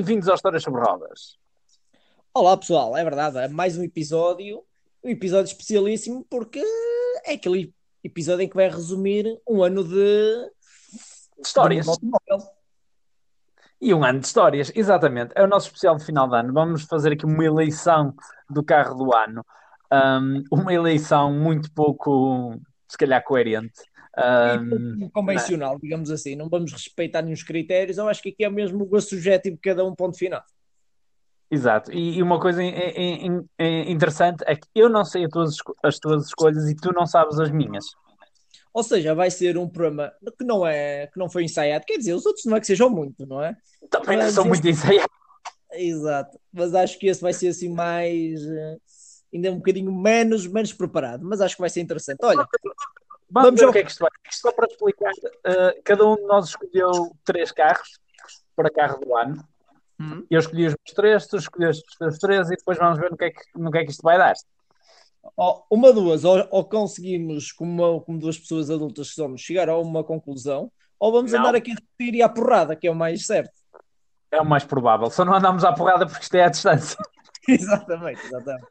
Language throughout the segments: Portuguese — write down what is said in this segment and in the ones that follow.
Bem-vindos ao Histórias sobre Rodas. Olá pessoal, é verdade, é mais um episódio, um episódio especialíssimo porque é aquele episódio em que vai resumir um ano de Histórias. de. E um ano de histórias, exatamente. É o nosso especial de final de ano. Vamos fazer aqui uma eleição do carro do ano. Um, uma eleição muito pouco, se calhar, coerente. Um, convencional, digamos assim, não vamos respeitar nenhum critérios, eu acho que aqui é mesmo o gosto subjetivo de cada um ponto final. exato. E, e uma coisa em- em- em- em- interessante é que eu não sei as tuas, as tuas escolhas e tu não sabes as minhas. Ou seja, vai ser um programa que não é, que não foi ensaiado, quer dizer, os outros não é que sejam muito, não é? Também não este- muito ensaiado. Exato, mas acho que esse vai ser assim mais, eh, ainda um bocadinho menos, menos preparado, mas acho que vai ser interessante. Olha, Vamos, Vamos ver o que é que isto vai. Só para explicar, uh, cada um de nós escolheu três carros para carro do ano. Hum. Eu escolhi os meus três, tu escolheste os teus três e depois vamos ver no que é que, no que, é que isto vai dar. Ó, uma duas, ou, ou conseguimos, como, como duas pessoas adultas que somos, chegar a uma conclusão, ou vamos Não. andar aqui a discutir e à porrada, que é o mais certo. É o mais provável. Só não andamos à porrada porque isto é à distância. exatamente, exatamente.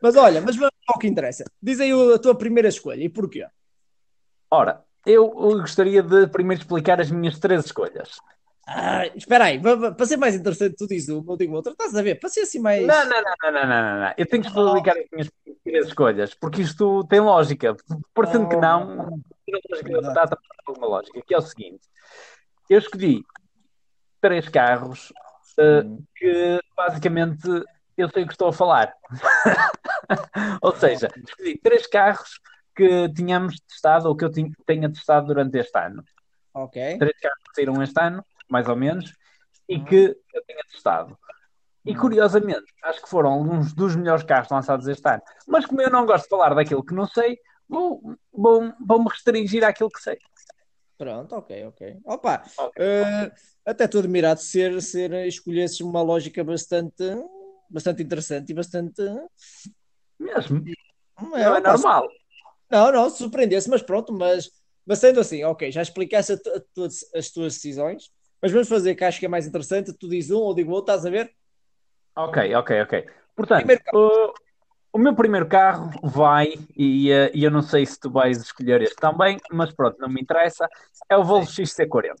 Mas olha, mas vamos ao que interessa. Diz aí a tua primeira escolha e porquê? Ora, eu gostaria de primeiro explicar as minhas três escolhas. Ah, espera aí, para ser mais interessante, tu dizes uma, eu digo outra, estás a ver? Para ser assim mais. Não, não, não, não, não, não, não. Eu tenho que explicar as minhas três escolhas porque isto tem lógica. Parecendo que não, tem lógica, Exato. está alguma lógica. Que é o seguinte: eu escolhi três carros uh, que basicamente eu sei o que estou a falar. ou seja, escolhi três carros que tínhamos testado ou que eu tenha testado durante este ano. Ok. Três carros que saíram este ano, mais ou menos, e que eu tenha testado. E curiosamente, acho que foram alguns dos melhores carros lançados este ano. Mas como eu não gosto de falar daquilo que não sei, vou, vou, vou-me restringir àquilo que sei. Pronto, ok, ok. Opa, Ok. eh, até estou admirado de ser, ser escolhesses uma lógica bastante, bastante interessante e bastante. Mesmo. Não Não é normal. Não, não, surpreendesse, mas pronto, mas, mas sendo assim, ok, já explicaste a a as tuas decisões, mas vamos fazer que acho que é mais interessante, tu dizes um ou digo outro, estás a ver? Ok, ok, ok. Portanto, o, o meu primeiro carro vai, e, e eu não sei se tu vais escolher este também, mas pronto, não me interessa, é o Volvo XC40.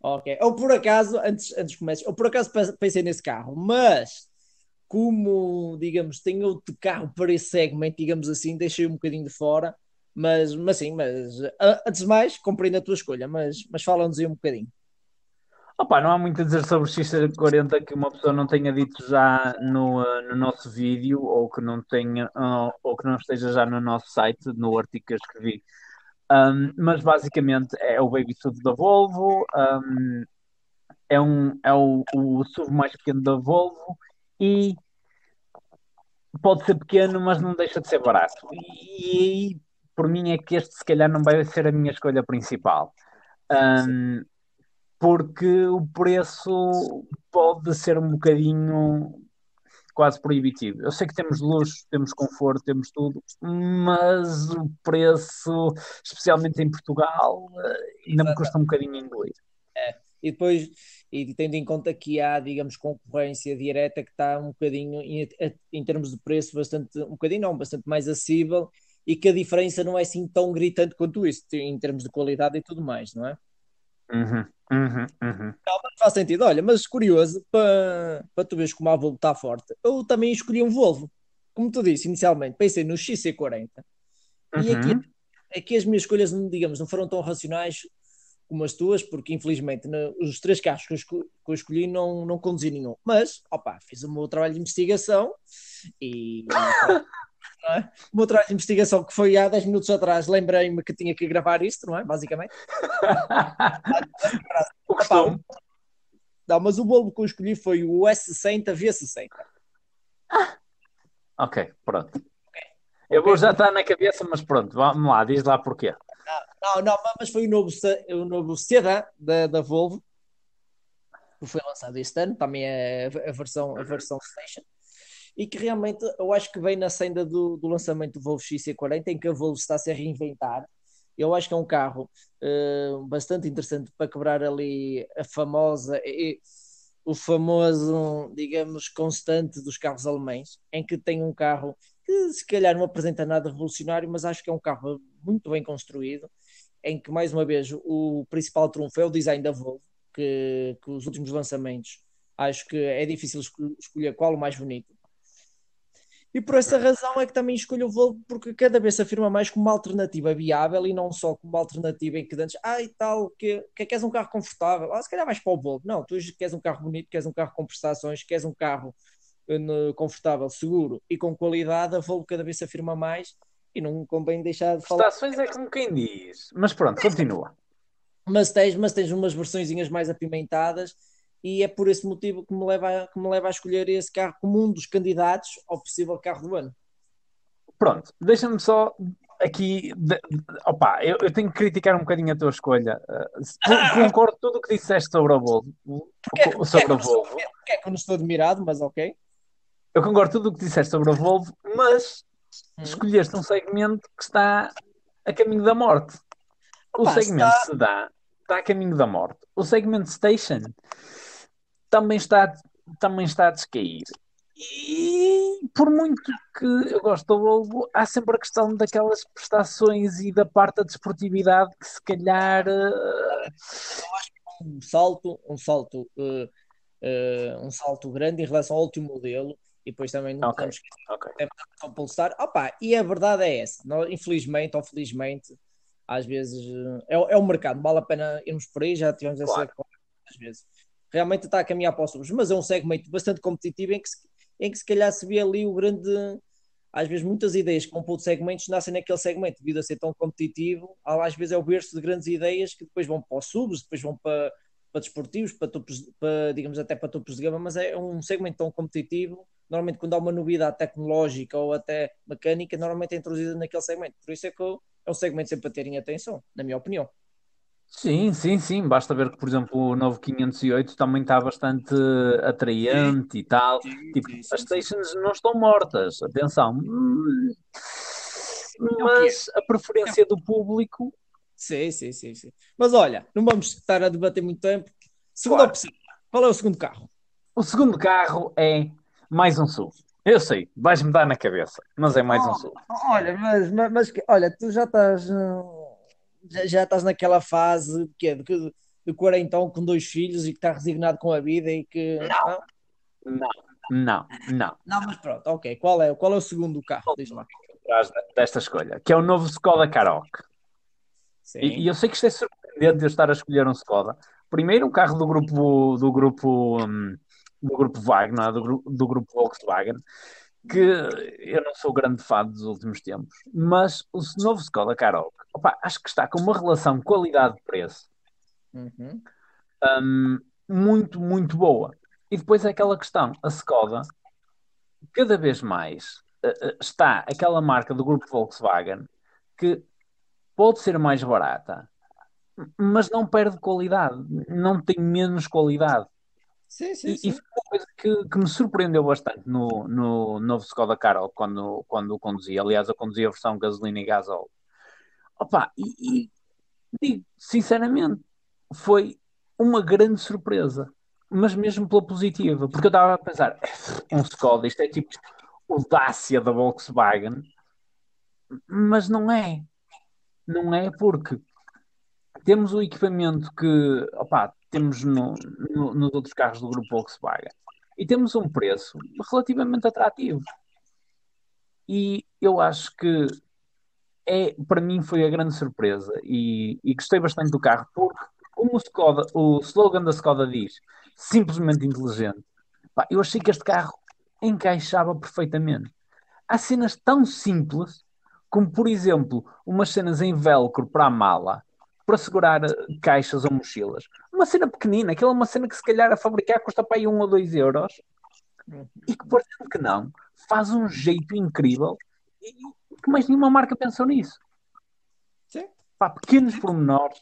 Ok, ou por acaso, antes, antes de começar, ou por acaso pe- pensei nesse carro, mas como, digamos, tem outro carro para esse segmento, digamos assim, deixei um bocadinho de fora, mas, mas sim, mas antes de mais, compreendo a tua escolha, mas, mas fala-nos aí um bocadinho. Opa, não há muito a dizer sobre o XC40 que uma pessoa não tenha dito já no, eh, no nosso vídeo ou que não tenha ou, ou que não esteja já no nosso site, no artigo que eu escrevi. Um, mas basicamente é o Baby SUV da Volvo, um, é, um, é o, o SUV mais pequeno da Volvo e pode ser pequeno, mas não deixa de ser barato. E, e por mim é que este se calhar não vai ser a minha escolha principal. Um, porque o preço pode ser um bocadinho quase proibitivo. Eu sei que temos luxo, temos conforto, temos tudo, mas o preço, especialmente em Portugal, eh, ainda me custa um bocadinho engolir. E depois, e tendo em conta que há, digamos, concorrência direta que está um bocadinho, em, em termos de preço, bastante, um bocadinho não, bastante mais acessível e que a diferença não é assim tão gritante quanto isso, em termos de qualidade e tudo mais, não é? Uhum, uhum, uhum. Mas faz sentido. Olha, mas curioso, para, para tu veres como a Volvo está forte, eu também escolhi um Volvo. Como tu disse inicialmente, pensei no XC40. E aqui, Uhum. aqui as minhas escolhas, não- digamos, não foram tão racionais como as tuas, porque infelizmente na- os três carros que eu, esco- que eu escolhi não, não conduzi nenhum. Mas, opa, fiz o meu trabalho de investigação e. não é? O meu trabalho de investigação que foi há 10 minutos atrás, lembrei-me que tinha que gravar isto, não é? Basicamente. o costume. Não, mas o Volvo que eu escolhi foi o S60 V60. Ok, pronto. Eu vou já estar na cabeça, mas pronto, vamos lá, diz lá porquê. Não, não, mas foi o novo, o novo da, da Volvo, que foi lançado este ano, também é a versão, a versão Station, e que realmente eu acho que vem na senda do, do lançamento do Volvo XC40, em que a Volvo está a se reinventar. Eu acho que é um carro eh, bastante interessante para quebrar ali a famosa, e- o famoso, digamos, constante dos carros alemães, em que tem um carro que se calhar não apresenta nada revolucionário, mas acho que é um carro muito bem construído, em que, mais uma vez, o principal trunfo é o design da Volvo, que, que os últimos lançamentos acho que é difícil escolher qual o mais bonito. E por essa razão é que também escolho o Volvo, porque cada vez se afirma mais como uma alternativa viável e não só como uma alternativa em que antes, ah, e tal, que, que queres um carro confortável, ah, se calhar vais para o Volvo. Não, tu queres um carro bonito, queres um carro com prestações, queres um carro uh, confortável, seguro e com qualidade. A Volvo cada vez se afirma mais e não convém deixar de falar. Prestações é como quem diz, mas pronto, continua. Mas tens, mas tens umas versõezinhas mais apimentadas e é por esse motivo que me leva a, que me leva a escolher esse carro como um dos candidatos ao possível carro do ano. Pronto, deixa-me só aqui. De, opa, eu, eu, tenho que criticar um bocadinho a tua escolha. Uh, concordo tudo o que disseste sobre a Volvo. Porque, sobre a Volvo. Porque é que eu não estou admirado, mas ok. Eu concordo tudo o que disseste sobre a Volvo, mas. Escolheste um segmento que está a caminho da morte. Opa, o segmento está... se dá, está a caminho da morte. O segmento station também está, também está a descair. E por muito que eu gosto do Volvo, há sempre a questão daquelas prestações e da parte da desportividade que se calhar uh... um salto, um salto, uh, uh, um salto grande em relação ao último modelo e depois também não okay. podemos okay. o Polestar. Opa, e a verdade é essa, nós, infelizmente ou felizmente, às vezes é, é o mercado, vale a pena irmos por aí, já tivemos claro. essa às vezes realmente está a caminhar para os subs, mas é um segmento bastante competitivo em que, se, em que se calhar se vê ali o grande. Às vezes, muitas ideias que compõem segmentos nascem naquele segmento, devido a ser tão competitivo. Às vezes, é o berço de grandes ideias que depois vão para os subs, depois vão para, para desportivos, para, topos, para, digamos, até para topos de gama, mas é um segmento tão competitivo. Normalmente, quando há uma novidade tecnológica ou até mecânica, normalmente é introduzida naquele segmento. Por isso é que é um segmento sempre a terem atenção, na minha opinião. Sim, sim, sim. Basta ver que, por exemplo, o novo 508 também está bastante atraente e tal. Sim, Tipo, sim, as sim, stations não estão mortas, atenção. É Mas a preferência do público, Sim, sim, sim, sim. Mas olha, não vamos estar a debater muito tempo. Segunda Claro. opção. Qual é o segundo carro? o segundo carro é mais um SUV. Eu sei, vais-me dar na cabeça, mas é mais um SUV. olha, mas, mas, mas olha, tu já estás. Uh, já, já estás naquela fase de, quê? de, de quarentão com dois filhos e que está resignado com a vida e que. Não, não, não, não. Não, mas pronto, ok. Qual é, qual é o segundo carro? Diz lá. Desta escolha, que é o novo Skoda Karoq. E, e, eu sei que isto é surpreendente de eu estar a escolher um Skoda. Primeiro, um carro do grupo do grupo um, do grupo Wagner, do, do grupo Volkswagen, que eu não sou grande fã dos últimos tempos, mas o novo Skoda Karoq, opa, acho que está com uma relação qualidade-preço uhum. um, muito, muito boa. E depois é aquela questão, a Skoda, cada vez mais uh, está aquela marca do grupo Volkswagen que pode ser mais barata, mas não perde qualidade, não tem menos qualidade. Sim, sim, e, sim. e foi uma coisa que, que, me surpreendeu bastante no, no novo Skoda Carol quando, quando o conduzia. Aliás, eu conduzia a versão gasolina e gasóleo. Opa, e, e digo, sinceramente, foi uma grande surpresa, mas mesmo pela positiva, porque eu estava a pensar, um Skoda, isto é tipo o Dacia da Volkswagen, mas não é. Não é porque temos o equipamento que, opa, temos no, no, nos outros carros do grupo Volkswagen. E temos um preço relativamente atrativo. E eu acho que é, para mim foi a grande surpresa e, e gostei bastante do carro, porque como o, Skoda, o slogan da Skoda diz, simplesmente inteligente, pá, eu achei que este carro encaixava perfeitamente. Há cenas tão simples como, por exemplo, umas cenas em velcro para a mala, para segurar caixas ou mochilas. Uma cena pequenina, aquela é uma cena que se calhar a fabricar custa para aí um ou dois euros e que, parecendo que não, faz um jeito incrível e que mais nenhuma marca pensou nisso. Sim. Pá, pequenos pormenores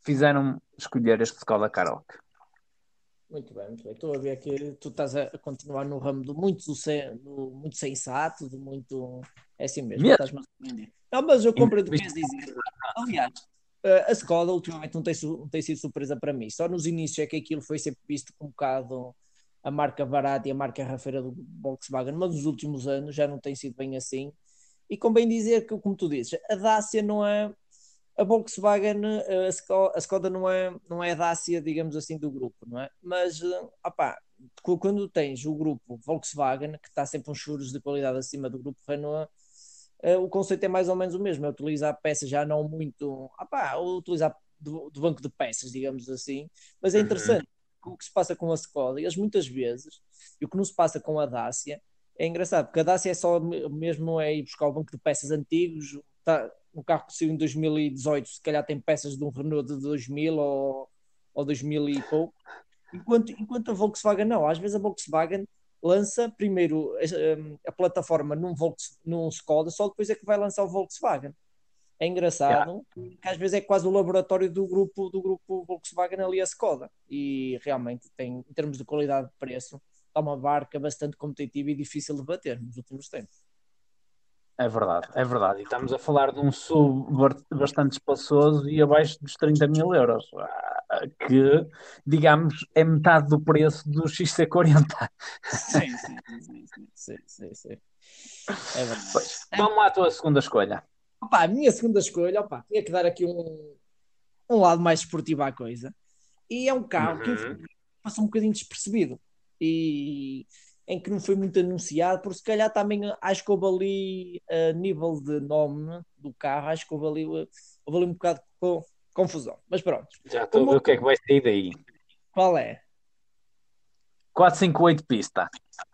fizeram escolher este Skoda Karoq. Muito bem, muito bem. Estou a ver que tu estás a continuar no ramo do muito, do muito sensato, do muito. É assim mesmo, mesmo? estás-me a Não, mas eu compreendo o que queres dizer. Aliás, a Skoda ultimamente não tem, não tem sido surpresa para mim. Só nos inícios é que aquilo foi sempre visto como um bocado a marca barata e a marca rafeira do Volkswagen, mas nos últimos anos já não tem sido bem assim. E convém dizer que, como tu dizes, a Dacia não é. A Volkswagen, a Skoda não é, não é a Dacia, digamos assim, do grupo, não é? Mas, opá, quando tens o grupo Volkswagen, que está sempre uns juros de qualidade acima do grupo Renault, uh, o conceito é mais ou menos o mesmo, é utilizar peças já não muito, opá, utilizar do, do, banco de peças, digamos assim, mas é uhum. interessante uhum. o que se passa com a Skoda, eles muitas vezes, e o que não se passa com a Dacia, é engraçado, porque a Dacia é só mesmo é ir buscar o banco de peças antigos, tá, um carro que saiu em 2018, se calhar tem peças de um Renault de 2000 ou, ou 2000 e pouco, enquanto, enquanto a Volkswagen não, às vezes a Volkswagen lança primeiro a, a plataforma num, Volks, num Skoda, só depois é que vai lançar o Volkswagen. É engraçado yeah. que às vezes é quase o laboratório do grupo do grupo Volkswagen ali a Skoda e realmente tem em termos de qualidade de preço está uma barca bastante competitiva e difícil de bater nos últimos tempos. É verdade, é verdade. E estamos a falar de um sub bastante espaçoso e abaixo dos 30 mil euros, que, digamos, é metade do preço do XC40. Sim, sim, sim, sim, sim, sim. É verdade. Pois, vamos lá à tua segunda escolha. Opa, a minha segunda escolha, opa, tinha que dar aqui um, um lado mais esportivo à coisa. E é um carro uhum. que passou um bocadinho despercebido. E em que não foi muito anunciado, porque se calhar também acho que houve ali a nível de nome do carro, acho que houve ali, houve ali um bocado de confusão. Mas pronto. Já estou a ver o que é que vai sair daí. Qual é? 458 pista.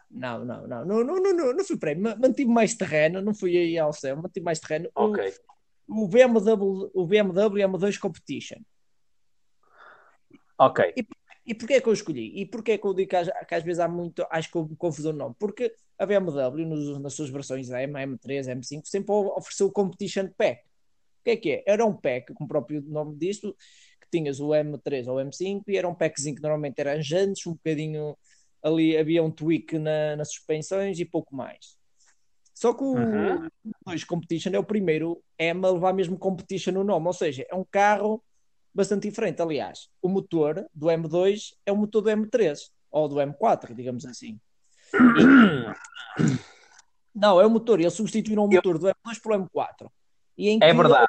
Não, não, não, não, não, não, não, fui para aí. Mantive mais terreno, não fui aí ao céu, mantive mais terreno. Ok. O, o BMW, o BMW M2 Competition. Ok. E, e porquê é que eu escolhi? E porquê é que eu digo que, que às vezes há muito, acho que houve confusão no nome? Porque a BMW, nos, nas suas versões M, M3, M5, sempre ofereceu o Competition Pack. O que é que é? Era um pack, como o próprio nome disto, que tinhas o M3 ou M5 e era um packzinho que normalmente eram jantes, um bocadinho ali havia um tweak na, nas suspensões e pouco mais. Só que o uhum. 2 Competition é o primeiro M a levar mesmo Competition no nome, ou seja, é um carro bastante diferente. Aliás, o motor do M2 é o motor do M3 ou do M4, digamos assim. Não, é o motor. Eles substituíram o motor do M2 pelo M4. é verdade.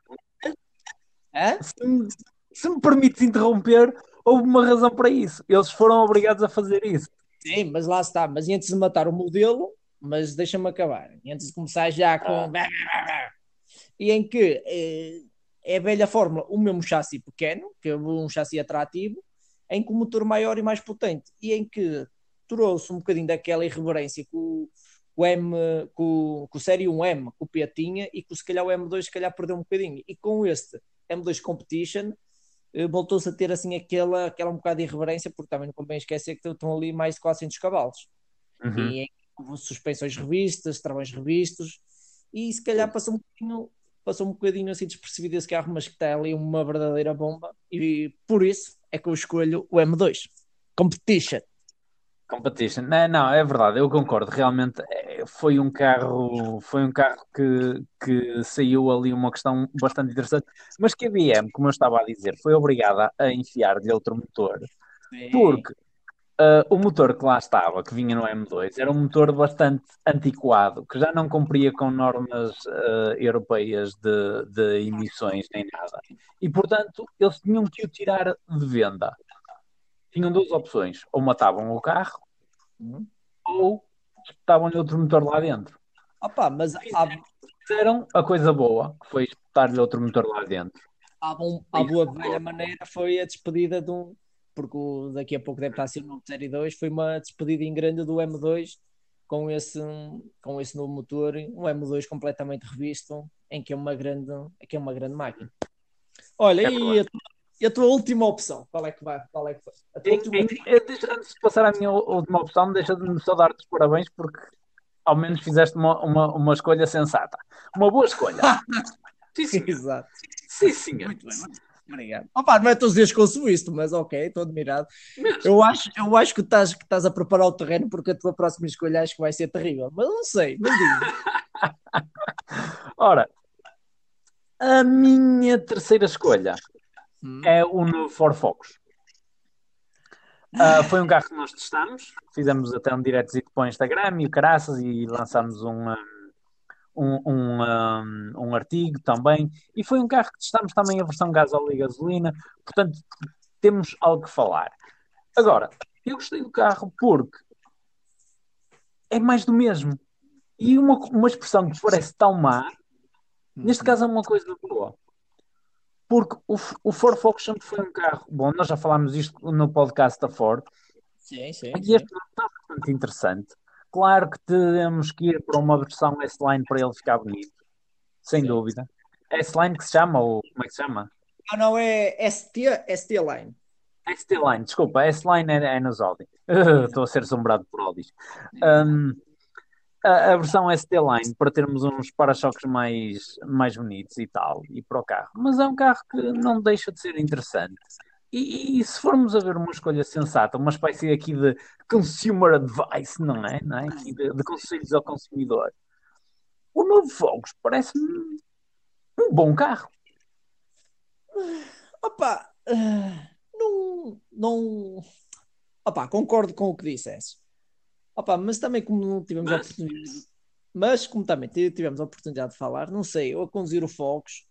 Se, me, se me permites interromper, houve uma razão para isso. Eles foram obrigados a fazer isso. Sim, mas lá está. Mas antes de matar o modelo, mas deixa-me acabar. Antes de começar já com. Ah. E em que eh, é a velha fórmula, o mesmo chassi pequeno, que é um chassi atrativo, em que o motor maior e mais potente, e em que trouxe um bocadinho daquela irreverência que o, o M, que o, que o Série 1M, que o P tinha, e que se calhar o M2 se calhar perdeu um bocadinho. E com este M2 Competition, eh, voltou-se a ter assim aquela, aquela um bocado de irreverência, porque também não convém esquecer que estão ali mais de 400 cavalos. Uhum. E houve suspensões revistas, travões revistos, e se calhar passou um bocadinho passou um bocadinho assim despercebido esse carro, mas que está ali uma verdadeira bomba e por isso é que eu escolho o M2 Competition. Competition, não, não, é verdade, eu concordo. Realmente é, foi um carro, foi um carro que, que saiu ali uma questão bastante interessante, mas que a BM, como eu estava a dizer, foi obrigada a enfiar-lhe outro motor, Sim. porque Uh, o motor que lá estava, que vinha no M2, era um motor bastante antiquado, que já não cumpria com normas uh, europeias de, de, emissões nem nada. E, portanto, eles tinham que o tirar de venda. Tinham duas opções: ou matavam o carro, uhum. ou espetavam-lhe outro motor lá dentro. Opa, mas fizeram a coisa boa, que foi espetar-lhe outro motor lá dentro. Bom, a boa velha maneira foi a despedida de um porque daqui a pouco deve estar a ser o novo Série 2, foi uma despedida em grande do M2 com esse, com esse novo motor, um M2 completamente revisto, em que é uma grande, que é uma grande máquina. Olha, é e, a, e, a, tua última opção? Qual é que vai? Qual é que foi? Última... deixa, antes de passar à minha última opção, deixa-me só dar-te os parabéns porque ao menos fizeste uma, uma, uma escolha sensata. Uma boa escolha. sim, sim. Exato. Sim, senhor. Muito bem. Obrigado. Opa, não é todos os dias que ouço isto, mas ok, estou admirado. Eu acho, eu acho que estás, que estás a preparar o terreno porque a tua próxima escolha acho que vai ser terrível, mas não sei, não digo. Ora, A minha terceira escolha Hum. é o novo Ford Focus. Ah, foi um carro que nós testamos, fizemos até um direct para o Instagram e o caraças e lançámos um, um, um, um, um artigo também. E foi um carro que testamos também a versão gasóleo e gasolina, portanto temos algo que falar. Agora, eu gostei do carro porque é mais do mesmo. E uma, uma expressão que parece tão má, neste caso é uma coisa boa. Porque o, o Ford Focus sempre foi um carro. Bom, nós já falámos isto no podcast da Ford. Sim, sim. E sim. este está bastante interessante. Claro que temos que ir para uma versão S-Line para ele ficar bonito. Sem Sim. dúvida. S-Line que se chama, ou como é que se chama? Ah, não, é ST, ST Line. ST-Line, desculpa, S-Line é, é nos Audi. Estou a ser assombrado por Audis. Um, a, a versão ST-Line para termos uns para-choques mais, mais bonitos e tal, e para o carro. Mas é um carro que não deixa de ser interessante. E, e se formos a ver uma escolha sensata, uma espécie aqui de consumer advice, não é? Não é? Aqui de, de conselhos ao consumidor, o novo Focus parece-me um bom carro. Opa, ah, não, não. Opa, concordo com o que disseste. Opa, mas também como não tivemos Mas- oportunidade, mas como também ti- tivemos a oportunidade de falar, não sei, eu a conduzir o Focus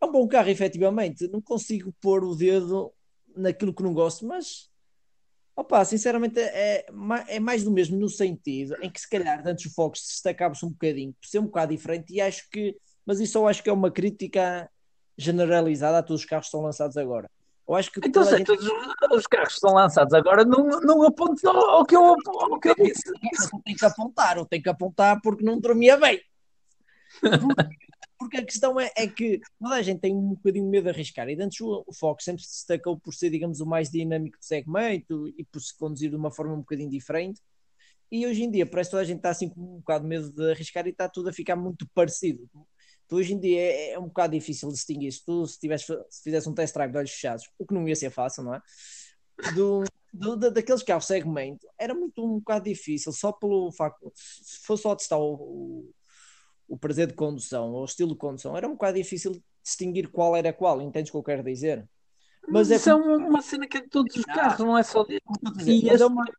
é um bom carro, efetivamente. Não consigo pôr o dedo naquilo que não gosto, mas opa, sinceramente é, é mais do mesmo no sentido em que se calhar antes o Focus destacava-se um bocadinho por ser um bocado diferente e acho que, mas isso eu acho que é uma crítica generalizada a todos os carros que estão lançados agora. Eu acho que Então, sei, gente- todos os, os carros que são lançados agora não, não apontam ao, ao que eu, ao que eu disse. Eu tenho que apontar, eu tenho que apontar porque não dormia bem. Porque, a questão é, é que toda a gente tem um bocadinho medo de arriscar. E antes o, Fox sempre se destacou por ser, digamos, o mais dinâmico do segmento e por se conduzir de uma forma um bocadinho diferente. E hoje em dia parece que toda a gente está assim com um bocado de medo de arriscar e está tudo a ficar muito parecido. Tu, hoje em dia é, é um bocado difícil distinguir. Se tu se, tivesse, se fizesse um test drive de olhos fechados, o que não ia ser fácil, não é? Do, do, da- daqueles carros segmento, era muito um bocado difícil, só pelo facto, se fosse só testar o, o, prazer de condução ou o estilo de condução, era um bocado difícil distinguir qual era qual, entendes o que eu quero dizer? Mas Mas é isso é uma, cena que é de todos os Não. carros, não é só dele. Mas E é uma- de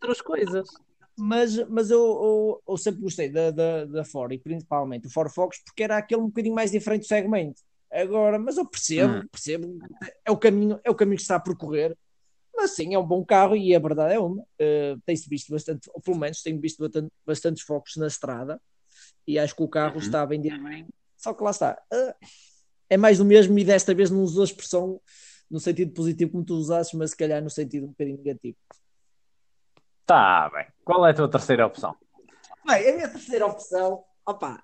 outras coisas. mas, mas eu, eu, eu sempre gostei da, da, da Ford e principalmente o Ford Focus porque era aquele um bocadinho mais diferente do segmento. Agora, mas eu percebo, Hum. percebo, é o caminho, é o caminho que está a percorrer. Mas sim, é um bom carro e a verdade é uma. Uh, tem-se visto bastante, ou pelo menos tenho visto bastante, bastantes focos na estrada e acho que o carro Uhum. está a vender bem. Só que lá está, uh, é mais do mesmo e desta vez não usou a expressão no sentido positivo como tu usasses, mas se calhar no sentido um bocadinho negativo. Tá bem. Qual é a tua terceira opção? Bem, a minha terceira opção, opá,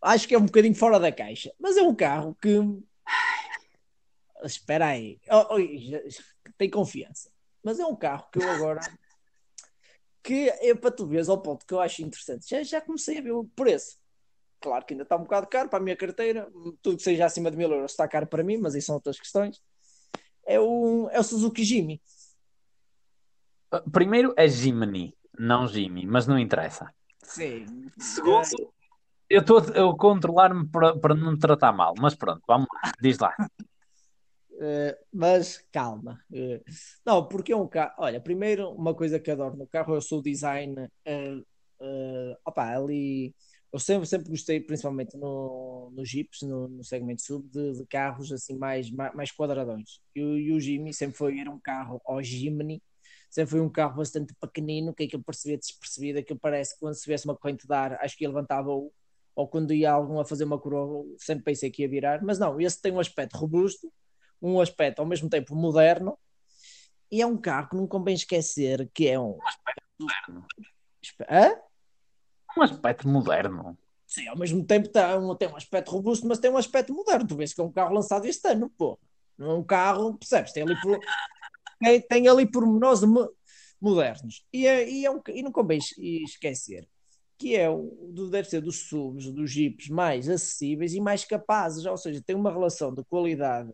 acho que é um bocadinho fora da caixa, mas é um carro que. Espera aí, Oh, oh, tem confiança. Mas é um carro que eu agora. Que é para tu veres ao ponto que eu acho interessante. Já, já comecei a ver o preço. Claro que ainda está um bocado caro para a minha carteira. Tudo que seja acima de mil euros está caro para mim, mas aí são outras questões. É o, é o Suzuki Jimmy. Uh, Primeiro é Jimny, não Jimmy, mas não interessa. Sim. Segundo, eu estou a controlar-me para, para não me tratar mal, mas pronto, vamos lá, diz lá. Uh, mas calma. Uh, não, porque é um carro. Olha, primeiro, uma coisa que adoro no carro é o seu design. Uh, uh, opa, ali. Eu sempre, sempre gostei, principalmente no, no Jeeps, no, no segmento sub, de, de carros assim mais, mais, quadradões. E, o- e o Jimmy sempre foi era um carro, ou Jimny, sempre foi um carro bastante pequenino, que aquilo percebia despercebido, aquilo parece que quando se tivesse uma corrente de ar, acho que ele levantava o ou quando ia algum a fazer uma curva, sempre pensei que ia virar, mas não, esse tem um aspecto robusto, um aspecto ao mesmo tempo moderno e é um carro que não convém esquecer que é um. Moderno. Hã? Um aspecto moderno. Sim, ao mesmo tempo tem um, tem um aspecto robusto, mas tem um aspecto moderno. Tu vês que é um carro lançado este ano, pô. Não é um carro, percebes? Tem ali, por, tem, tem ali pormenores mo- modernos. E, é, e, é um, e não convém es- esquecer que é o, deve ser dos subs, dos jeeps mais acessíveis e mais capazes, ou seja, tem uma relação de qualidade,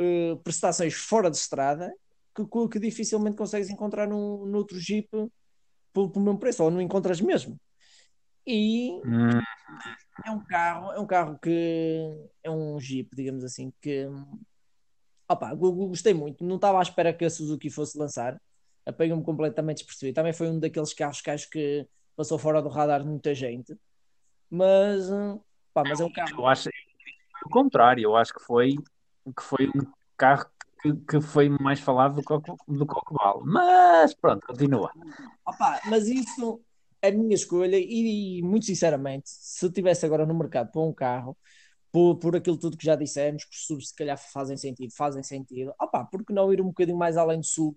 eh, prestações fora de estrada, que, que- dificilmente consegues encontrar num, noutro jeep pelo, pelo mesmo preço, ou não encontras mesmo. E Hum, é um carro, é um carro que é um Jeep, digamos assim, que opa, gostei muito. Não estava à espera que a Suzuki fosse lançar. Apanhou-me completamente despercebido. Também foi um daqueles carros que acho que passou fora do radar de muita gente. Mas, pá, mas é um carro. Eu acho o contrário, eu acho que foi, que foi um carro que, que foi mais falado do que, do que Mas pronto, continua. Opa, mas isso é a minha escolha e, e, muito sinceramente, se eu tivesse agora no mercado para um carro, por, por aquilo tudo que já dissemos, que os subs se calhar fazem sentido, fazem sentido, opa, porque não ir um bocadinho mais além do sub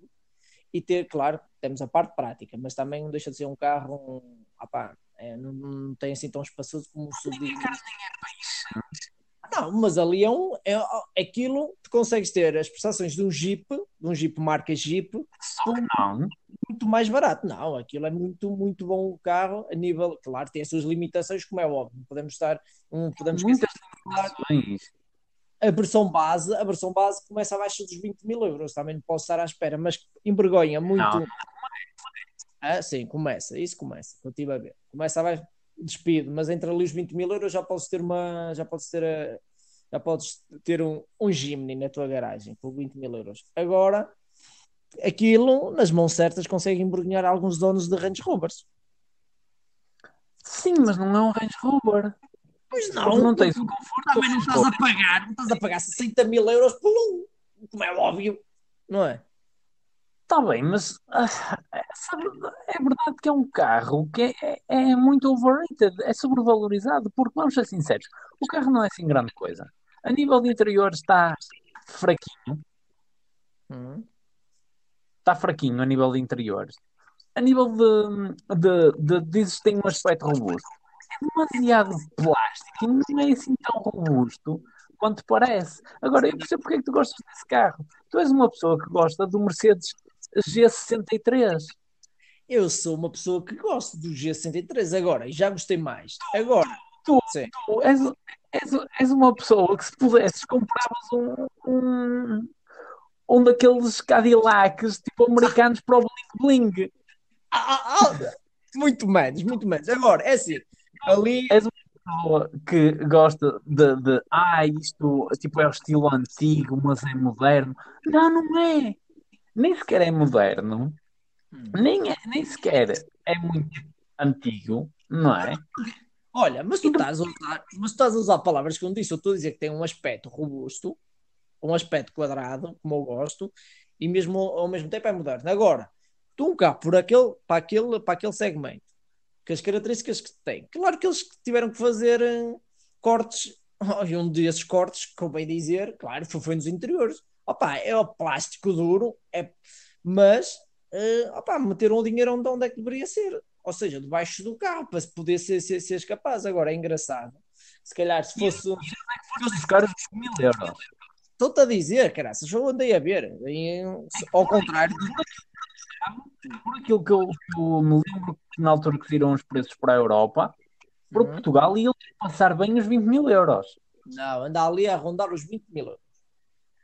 e ter, claro, temos a parte prática, mas também não deixa de ser um carro, um, opa, é, não, não, tem assim tão espaçoso como o sub. Ninguém quer dinheiro para isso. Não, mas ali é, um, é aquilo que consegues ter as prestações de um Jeep, de um Jeep marca Jeep, não. muito mais barato. Não, aquilo é muito, muito bom o carro a nível, claro, tem as suas limitações, como é óbvio. Podemos estar, um, podemos muitas limitações. A versão base, a versão base começa abaixo dos 20 mil euros, também não posso estar à espera, mas envergonha muito. Não. Ah, sim, começa, isso começa, eu estive a ver. Começa abaixo, despido, mas entre ali os 20 mil euros já podes ter uma. Já podes ter, a, já podes ter um, um Jimny na tua garagem por 20 mil euros. Agora, aquilo, nas mãos certas, consegue embrulhar alguns donos de Range Rovers. Sim, mas não é um Range Rover. Pois não. não tens o conforto. Também não estás a pagar, não estás a pagar 60 mil euros por um, como é óbvio, não é? Está bem, mas uh, sabe, é verdade que é um carro que é, é, é, muito overrated, é sobrevalorizado, porque vamos ser sinceros, o carro não é assim grande coisa. A nível de interior está fraquinho. Hum. Está fraquinho a nível de interiores. A nível de, de, de, dizes que tem um aspecto robusto. É demasiado plástico e não é assim tão robusto quanto parece. Agora, eu percebo porque é que tu gostas desse carro. Tu és uma pessoa que gosta do Mercedes G63. Eu sou uma pessoa que gosto do G63 agora e já gostei mais. Agora, tu, tu és, és, és, uma pessoa que se pudesses compravas um, um, um daqueles Cadillacs tipo americanos para o Bling Bling. Ah, ah, ah, muito menos, muito menos. Agora, é assim, ali. És uma pessoa que gosta de, de ah, isto tipo é o estilo antigo, mas é moderno. Não, não é nem sequer é moderno, hum. nem, é, nem sequer é muito antigo, não é? Olha, mas tu, estás a usar, mas tu estás a usar palavras que eu não disse. Eu estou a dizer que tem um aspecto robusto, um aspecto quadrado, como eu gosto, e mesmo ao mesmo tempo é moderno. Agora, tu um carro por aquele, para, aquele, para aquele segmento, que as características que tem, claro que eles tiveram que fazer uh, cortes, e um desses cortes, como bem dizer, claro, foi, foi nos interiores. Opa, é o plástico duro, é, mas uh, opa, meteram o dinheiro onde, onde é que deveria ser, ou seja, debaixo do carro, para poder ser, ser, ser capaz. Agora é engraçado. Se calhar se fosse. Se fosse buscar os mil euros. Estou-te a dizer, caraças, eu andei a ver. E, ao contrário. Por aquilo que eu, que eu, me lembro que na altura que viram os preços para a Europa, para uhum. Portugal ia passar bem os 20 mil euros. Não, anda ali a rondar os 20 mil euros.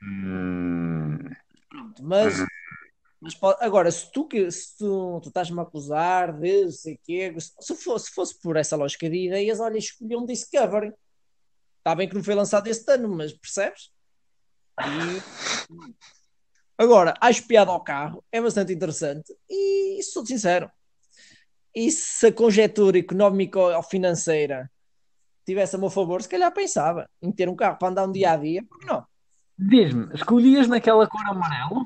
Hum... Pronto, mas, mas pode, agora, se tu, se tu, tu estás-me a acusar de não sei quê, se fosse, fosse por essa lógica de ideias, olha, escolhi um Discovery. Está bem que não foi lançado este ano, mas percebes? E... Agora, acho piada ao carro, é bastante interessante e sou sincero. E se a conjetura económica ou financeira tivesse a meu favor, se calhar pensava em ter um carro para andar um dia a dia, porque não? Diz-me, escolhias naquela cor amarelo?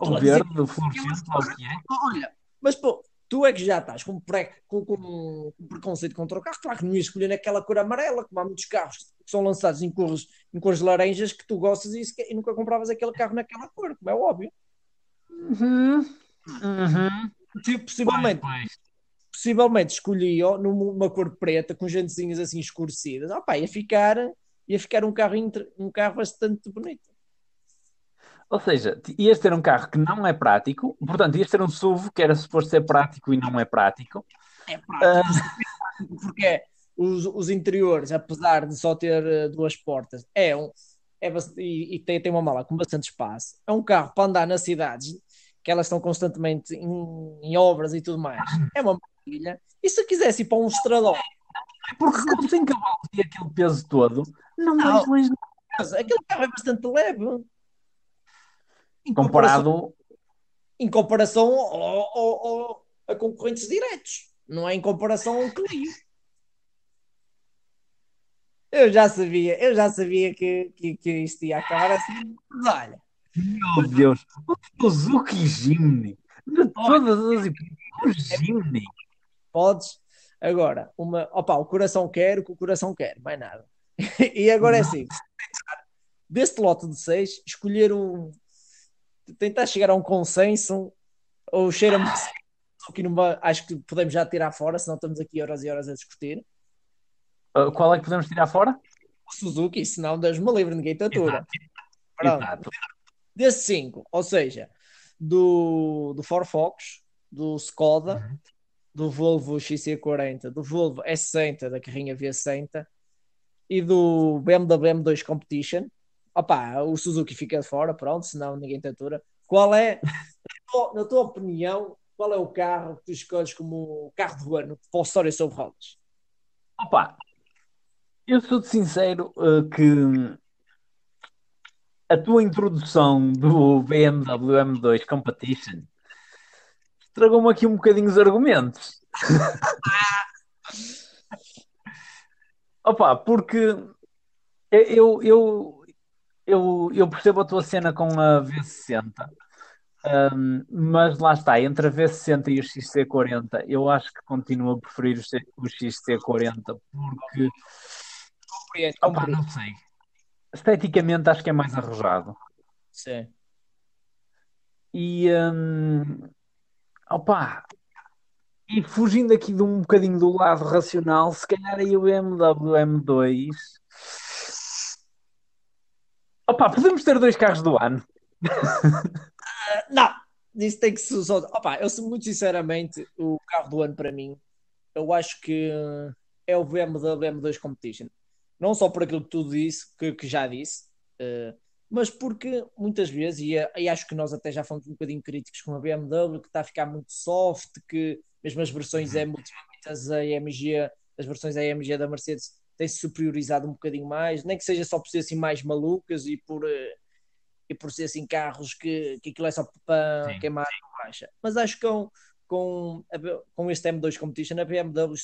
Ou verde, fluorescente, lá o que é? Olha, mas pô, tu é que já estás com, com, com, com preconceito contra o carro, claro que não ias escolher naquela cor amarela, como há muitos carros que são lançados em cores, em cores laranjas que tu gostas e, e nunca compravas aquele carro naquela cor, como é óbvio. Uhum. Uhum. Tipo, possivelmente, pois, possivelmente escolhi numa cor preta com gentezinhas assim escurecidas, opa, ia ficar ia ficar um carro, um carro bastante bonito. Ou seja, ias ter um carro que não é prático, portanto, ias ter um SUV que era suposto ser prático e não é prático. É prático, uh... porque os, os interiores, apesar de só ter eh, duas portas, é um, é e, e tem, tem uma mala com bastante espaço. É um carro para andar nas cidades, que elas estão constantemente em, em obras e tudo mais. É uma maravilha. E se quisesse ir para um estradão Porque com 100 cavalos e aquele peso todo, não, Não. vais longe. Mas aquele carro é bastante leve. Em comparação, Comparado, em comparação ao- ao- ao- a concorrentes diretos. Não é em comparação ao Clio. Eu já sabia, eu já sabia que, que, que isto ia acabar assim. Mas olha, meu Deus, o Suzuki Jimny, de todas as hipóteses, o Jimny. podes. Agora, uma, opa, o coração quer o que o coração quer, mais nada. E agora é assim: deste lote de seis, escolher um. Tentar chegar a um consenso, ou cheira-me aqui numa. Acho que podemos já tirar fora, senão estamos aqui horas e horas a discutir. Uh, qual é que podemos tirar fora? O Suzuki, senão Deus-me livre, ninguém te atura. Pronto. Exato. Desses cinco, ou seja, do, do Ford Focus, do Skoda, Uhum. Do Volvo XC40, do Volvo S60, da carrinha V60 e do BMW M2 Competition. Opa, o Suzuki fica fora, pronto, senão ninguém te atura. Qual é, na tua- opinião, qual é o carro que tu escolhes como carro do ano para o História sobre Rodas? Opa, eu sou-te sincero uh, que a tua introdução do BMW M2 Competition estragou-me aqui um bocadinho os argumentos. Opa, porque eu, eu, eu, eu percebo a tua cena com a V60, um, mas lá está, entre a V60 e o XC40, eu acho que continuo a preferir o C- o XC40 porque, Compreendo, opa, não sei, esteticamente acho que é mais arrojado. Sim. E, hum, opa, e fugindo aqui de um bocadinho do lado racional, se calhar aí o BMW M2. Opa, podemos ter dois carros do ano. Não, isso tem que se usar. Opa, eu muito sinceramente, o carro do ano para mim, eu acho que é o BMW M2 Competition. Não só por aquilo que tu disse, que, que já disse, eh, mas porque muitas vezes, e, eh, e acho que nós até já fomos um bocadinho críticos com a BMW, que está a ficar muito soft, que mesmo as versões M, ultimamente as AMG, as versões AMG da Mercedes têm-se superiorizado um bocadinho mais, nem que seja só por ser assim mais malucas e por, eh, e por ser assim carros que, que aquilo é só para Sim. queimar a baixa. Mas acho que com, com, com este M2 Competition, a BMW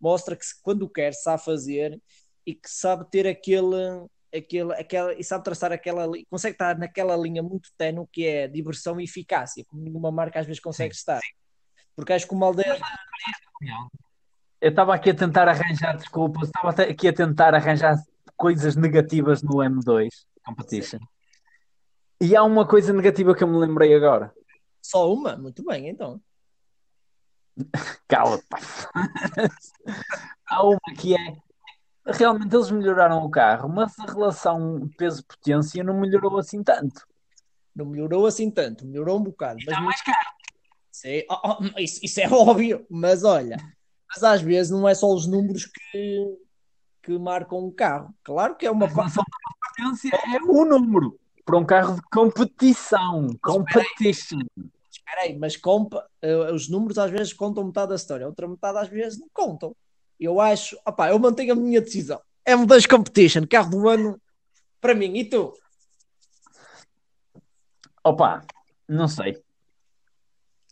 mostra que quando quer sabe fazer e que sabe ter aquele, aquele, aquela, e sabe traçar aquela, consegue estar naquela linha muito tenue que é diversão e eficácia, como nenhuma marca às vezes consegue estar. Porque acho que uma aldeia Eu estava aqui a tentar arranjar desculpas, estava aqui a tentar arranjar coisas negativas no M2 Competition. E há uma coisa negativa que eu me lembrei agora. só uma, muito bem, então. Cala-te. Há uma que é. Realmente eles melhoraram o carro, mas a relação peso-potência não melhorou assim tanto. Não melhorou assim tanto, melhorou um bocado. Mas Está mais caro. Sei, oh, oh, isso, isso é óbvio, mas olha, mas às vezes não é só os números que, que marcam um carro. Claro que é uma A relação peso-potência é o número para um carro de competição. Competition. Espera aí, mas compa, eh, os números às vezes contam metade da história, outra metade às vezes não contam. Eu acho, opá, eu mantenho a minha decisão. M2 Competition, carro do ano para mim. E tu? Opa, não sei.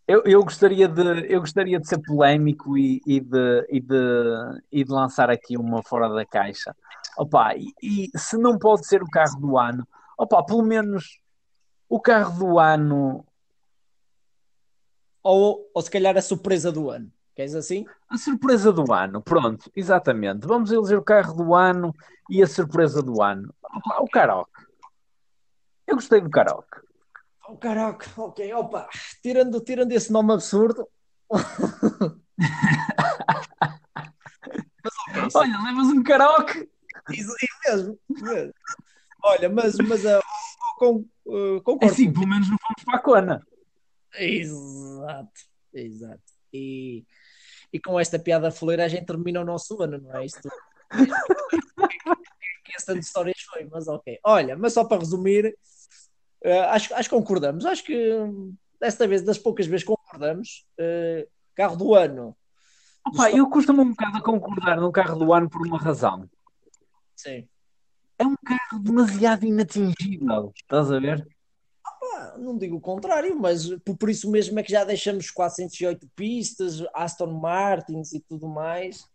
Eu, eu gostaria de, eu gostaria de ser polémico e, e de, e, de, e de lançar aqui uma fora da caixa. Opa, e, e se não pode ser o carro do ano, opa, pelo menos o carro do ano, Ou, ou se calhar a surpresa do ano. Queres assim? a surpresa do ano, pronto, exatamente. Vamos eleger o carro do ano e a surpresa do ano. Opa, o karaoke. Eu gostei do karaoke. Oh, caraca, ok, opa, tirando, tirando esse nome absurdo. mas ok, sim. Olha, levas um karaoke. Isso, isso mesmo. Olha, mas, mas uh, com, uh, É concordo. assim, pelo menos não fomos para a cona. Exato, exato. E, e com esta piada foleira a gente termina o nosso ano, não é? Isto que esse de histórias foi, mas ok. Olha, mas só para resumir, eh, acho, acho que concordamos. Acho que hum, desta vez, das poucas vezes concordamos, eh, carro do ano, Opa, eu costumo um bocado a concordar no carro do ano por uma razão. Sim. É um carro demasiado inatingível, estás a ver? Pá, não digo o contrário, mas por, isso mesmo é que já deixamos 408 pistas, Aston Martins e tudo mais.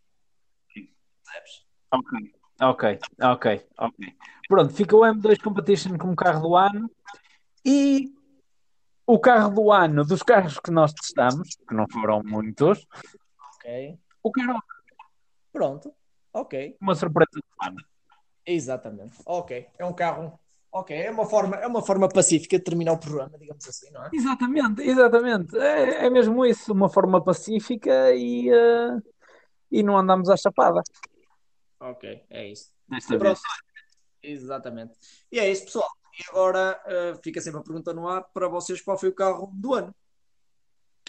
Ok, ok, ok. Pronto, fica o M2 Competition como carro do ano e o carro do ano dos carros que nós testamos, que não foram muitos, Ok. o carro Pronto. Ok. uma surpresa do ano. Exatamente. Ok. É um carro. Ok. É uma forma, é uma forma pacífica de terminar o programa, digamos assim, não é? Exatamente, exatamente. É, é mesmo isso, uma forma pacífica e, eh, e não andamos à chapada Ok. É isso. desta vez. Exatamente. E é isso, pessoal. E agora eh, fica sempre a pergunta no ar para vocês qual foi o carro do ano.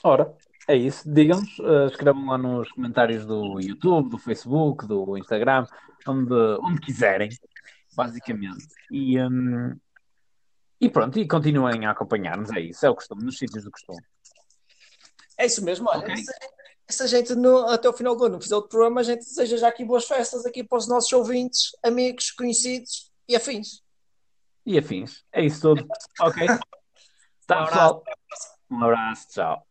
Ora, é isso. Digam-nos, eh, escrevam lá nos comentários do YouTube, do Facebook, do Instagram, onde, onde quiserem, basicamente. E, hum, e pronto, e continuem a acompanhar-nos, é isso, é o costume, nos sítios do costume. É isso mesmo. Olha, Ok. se, se a gente no- até o final do ano fizer outro programa, a gente deseja já aqui boas festas aqui para os nossos ouvintes, amigos, conhecidos e afins. E afins. É isso tudo. Ok? Tá, Um pessoal. Um abraço, tchau.